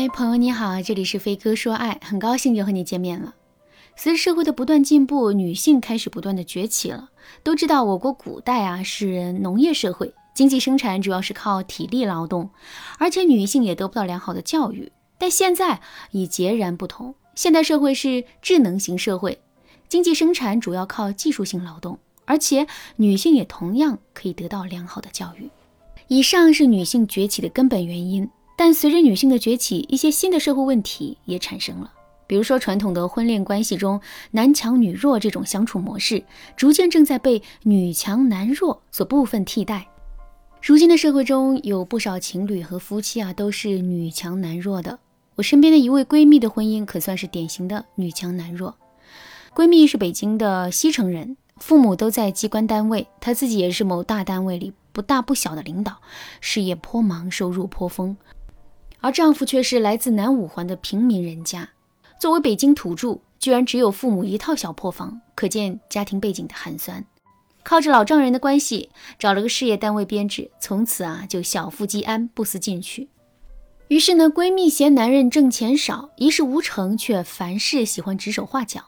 嗨，朋友你好，这里是飞哥说爱，很高兴又和你见面了。随着社会的不断进步，女性开始不断的崛起了。都知道我国古代啊是农业社会，经济生产主要是靠体力劳动，而且女性也得不到良好的教育。但现在已截然不同，现代社会是智能型社会，经济生产主要靠技术性劳动，而且女性也同样可以得到良好的教育。以上是女性崛起的根本原因。但随着女性的崛起，一些新的社会问题也产生了。比如说，传统的婚恋关系中男强女弱这种相处模式，逐渐正在被女强男弱所部分替代。如今的社会中有不少情侣和夫妻啊，都是女强男弱的。我身边的一位闺蜜的婚姻可算是典型的女强男弱。闺蜜是北京的西城人，父母都在机关单位，她自己也是某大单位里不大不小的领导，事业颇忙，收入颇丰。而丈夫却是来自南五环的平民人家，作为北京土著，居然只有父母一套小破房，可见家庭背景的寒酸。靠着老丈人的关系，找了个事业单位编制，从此啊就小富即安，不思进取。于是呢，闺蜜嫌男人挣钱少，一事无成，却凡事喜欢指手画脚；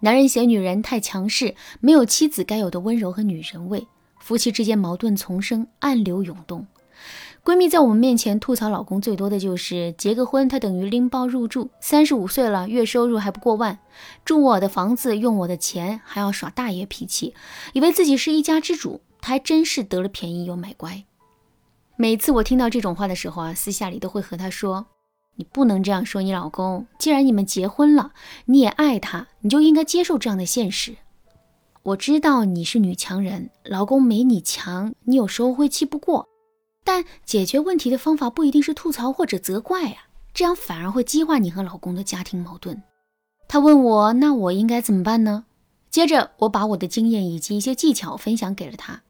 男人嫌女人太强势，没有妻子该有的温柔和女人味，夫妻之间矛盾丛生，暗流涌动。闺蜜在我们面前吐槽老公最多的就是结个婚，他等于拎包入住，三十五岁了，月收入还不过万，住我的房子，用我的钱，还要耍大爷脾气，以为自己是一家之主，他还真是得了便宜又买乖。每次我听到这种话的时候啊，私下里都会和他说：“你不能这样说你老公，既然你们结婚了，你也爱他，你就应该接受这样的现实。我知道你是女强人，老公没你强，你有时候会气不过。”但解决问题的方法不一定是吐槽或者责怪呀，这样反而会激化你和老公的家庭矛盾。他问我，那我应该怎么办呢？接着我把我的经验以及一些技巧分享给了他。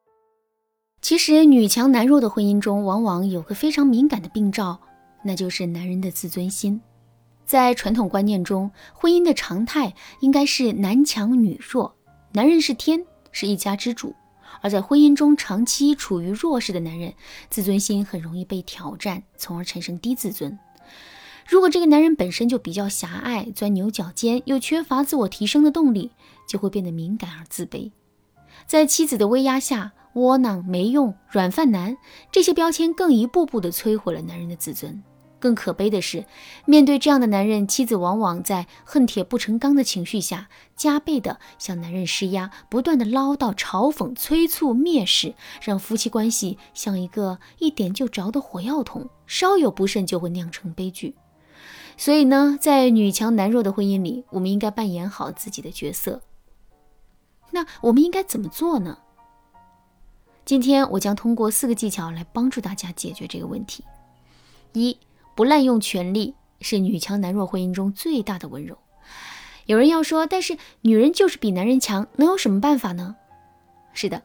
其实女强男弱的婚姻中，往往有个非常敏感的病灶，那就是男人的自尊心。在传统观念中，婚姻的常态应该是男强女弱，男人是天，是一家之主。而在婚姻中长期处于弱势的男人，自尊心很容易被挑战，从而产生低自尊。如果这个男人本身就比较狭隘、钻牛角尖，又缺乏自我提升的动力，就会变得敏感而自卑。在妻子的威压下，窝囊、没用、软饭男这些标签更一步步地摧毁了男人的自尊。更可悲的是，面对这样的男人，妻子往往在恨铁不成钢的情绪下，加倍的向男人施压，不断的唠叨、嘲讽、催促、蔑视，让夫妻关系像一个一点就着的火药桶，稍有不慎就会酿成悲剧。所以呢，在女强男弱的婚姻里，我们应该扮演好自己的角色。那我们应该怎么做呢？今天我将通过四个技巧来帮助大家解决这个问题。一不滥用权力是女强男弱婚姻中最大的温柔。有人要说，但是女人就是比男人强，能有什么办法呢？是的，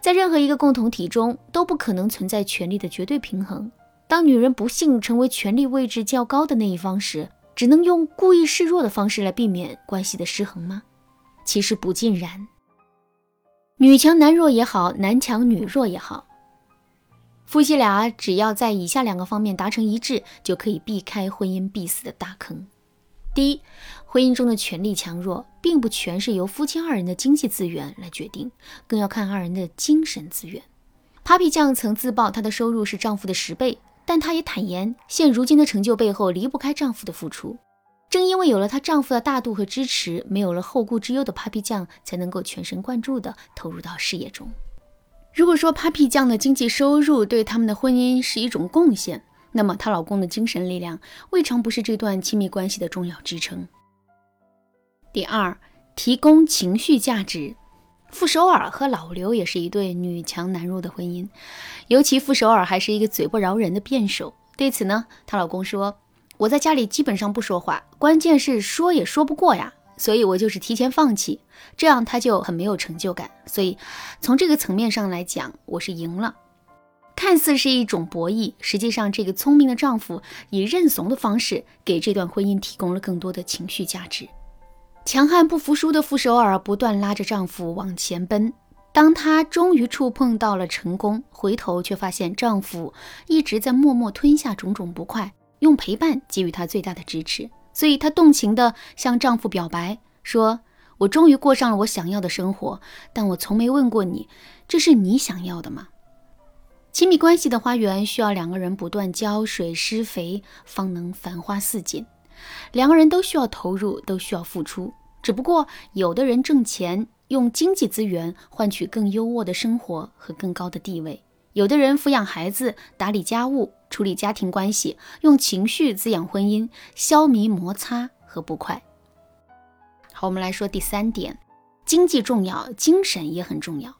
在任何一个共同体中都不可能存在权力的绝对平衡。当女人不幸成为权力位置较高的那一方时，只能用故意示弱的方式来避免关系的失衡吗？其实不尽然。女强男弱也好，男强女弱也好。夫妻俩只要在以下两个方面达成一致，就可以避开婚姻必死的大坑。第一，婚姻中的权力强弱，并不全是由夫妻二人的经济资源来决定，更要看二人的精神资源。Papi 酱曾自曝她的收入是丈夫的十倍，但她也坦言，现如今的成就背后离不开丈夫的付出。正因为有了她丈夫的大度和支持，没有了后顾之忧的 Papi 酱才能够全神贯注地投入到事业中。如果说 Papi 酱的经济收入对他们的婚姻是一种贡献，那么她老公的精神力量未尝不是这段亲密关系的重要支撑。第二，提供情绪价值。傅首尔和老刘也是一对女强男弱的婚姻，尤其傅首尔还是一个嘴不饶人的辩手。对此呢，她老公说：“我在家里基本上不说话，关键是说也说不过呀。”所以我就是提前放弃，这样他就很没有成就感。所以从这个层面上来讲，我是赢了。看似是一种博弈，实际上这个聪明的丈夫以认怂的方式给这段婚姻提供了更多的情绪价值。强悍不服输的傅首尔不断拉着丈夫往前奔，当她终于触碰到了成功，回头却发现丈夫一直在默默吞下种种不快，用陪伴给予她最大的支持。所以她动情地向丈夫表白说：“我终于过上了我想要的生活，但我从没问过你，这是你想要的吗？”亲密关系的花园需要两个人不断浇水施肥，方能繁花似锦。两个人都需要投入，都需要付出。只不过，有的人挣钱，用经济资源换取更优渥的生活和更高的地位；有的人抚养孩子、打理家务、处理家庭关系，用情绪滋养婚姻，消弭摩擦和不快。好，我们来说第三点：经济重要，精神也很重要。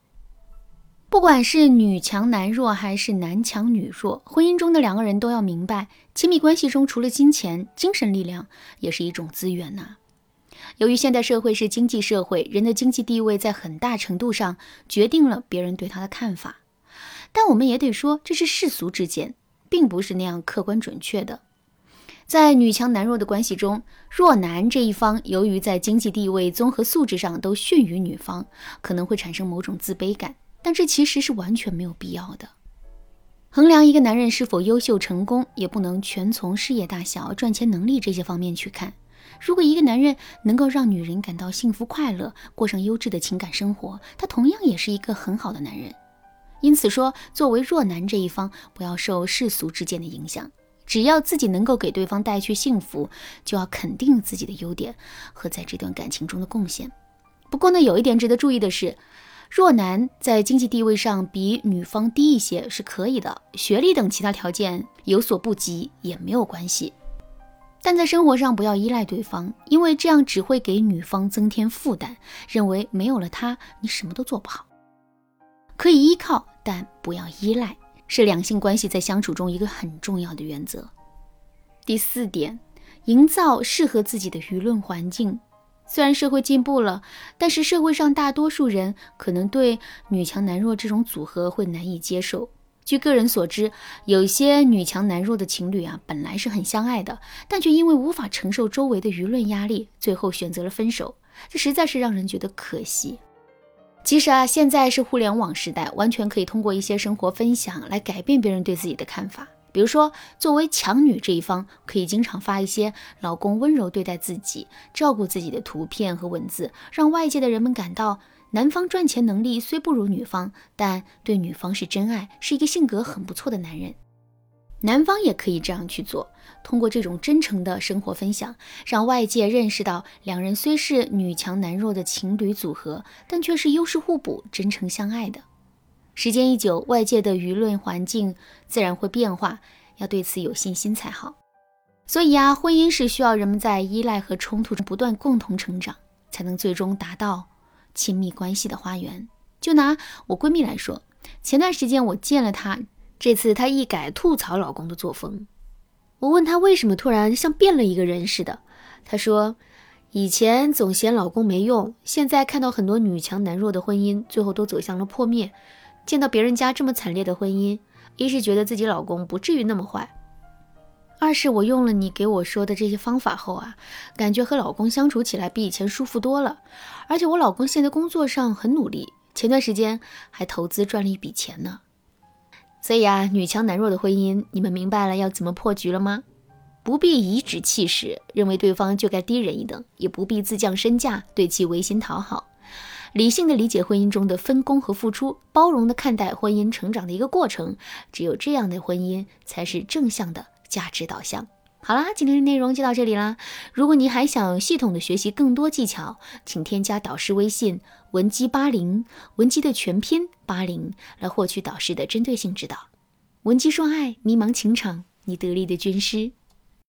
不管是女强男弱还是男强女弱，婚姻中的两个人都要明白，亲密关系中除了金钱，精神力量也是一种资源呐。由于现代社会是经济社会，人的经济地位在很大程度上决定了别人对他的看法。但我们也得说，这是世俗之见，并不是那样客观准确的。在女强男弱的关系中，弱男这一方由于在经济地位、综合素质上都逊于女方，可能会产生某种自卑感。但这其实是完全没有必要的。衡量一个男人是否优秀成功，也不能全从事业大小、赚钱能力这些方面去看。如果一个男人能够让女人感到幸福快乐，过上优质的情感生活，他同样也是一个很好的男人。因此说，作为弱男这一方，不要受世俗之见的影响，只要自己能够给对方带去幸福，就要肯定自己的优点和在这段感情中的贡献。不过呢，有一点值得注意的是。弱男在经济地位上比女方低一些是可以的，学历等其他条件有所不及也没有关系。但在生活上不要依赖对方，因为这样只会给女方增添负担，认为没有了他你什么都做不好。可以依靠，但不要依赖，是两性关系在相处中一个很重要的原则。第四点，营造适合自己的舆论环境。虽然社会进步了，但是社会上大多数人可能对女强男弱这种组合会难以接受。据个人所知，有些女强男弱的情侣啊，本来是很相爱的，但却因为无法承受周围的舆论压力，最后选择了分手。这实在是让人觉得可惜。其实啊，现在是互联网时代，完全可以通过一些生活分享来改变别人对自己的看法。比如说，作为强女这一方，可以经常发一些老公温柔对待自己、照顾自己的图片和文字，让外界的人们感到男方赚钱能力虽不如女方，但对女方是真爱，是一个性格很不错的男人。男方也可以这样去做，通过这种真诚的生活分享，让外界认识到两人虽是女强男弱的情侣组合，但却是优势互补、真诚相爱的。时间一久，外界的舆论环境自然会变化，要对此有信心才好。所以啊，婚姻是需要人们在依赖和冲突中不断共同成长，才能最终达到亲密关系的花园。就拿我闺蜜来说，前段时间我见了她，这次她一改吐槽老公的作风。我问她为什么突然像变了一个人似的，她说，以前总嫌老公没用，现在看到很多女强男弱的婚姻，最后都走向了破灭。见到别人家这么惨烈的婚姻，一是觉得自己老公不至于那么坏，二是我用了你给我说的这些方法后啊，感觉和老公相处起来比以前舒服多了。而且我老公现在工作上很努力，前段时间还投资赚了一笔钱呢。所以啊，女强男弱的婚姻，你们明白了要怎么破局了吗？不必颐指气使，认为对方就该低人一等，也不必自降身价对其违心讨好。理性的理解婚姻中的分工和付出，包容的看待婚姻成长的一个过程，只有这样的婚姻才是正向的价值导向。好啦，今天的内容就到这里啦。如果你还想系统的学习更多技巧，请添加导师微信文姬八零，文姬的全拼八零，来获取导师的针对性指导。文姬说爱，迷茫情场，你得力的军师。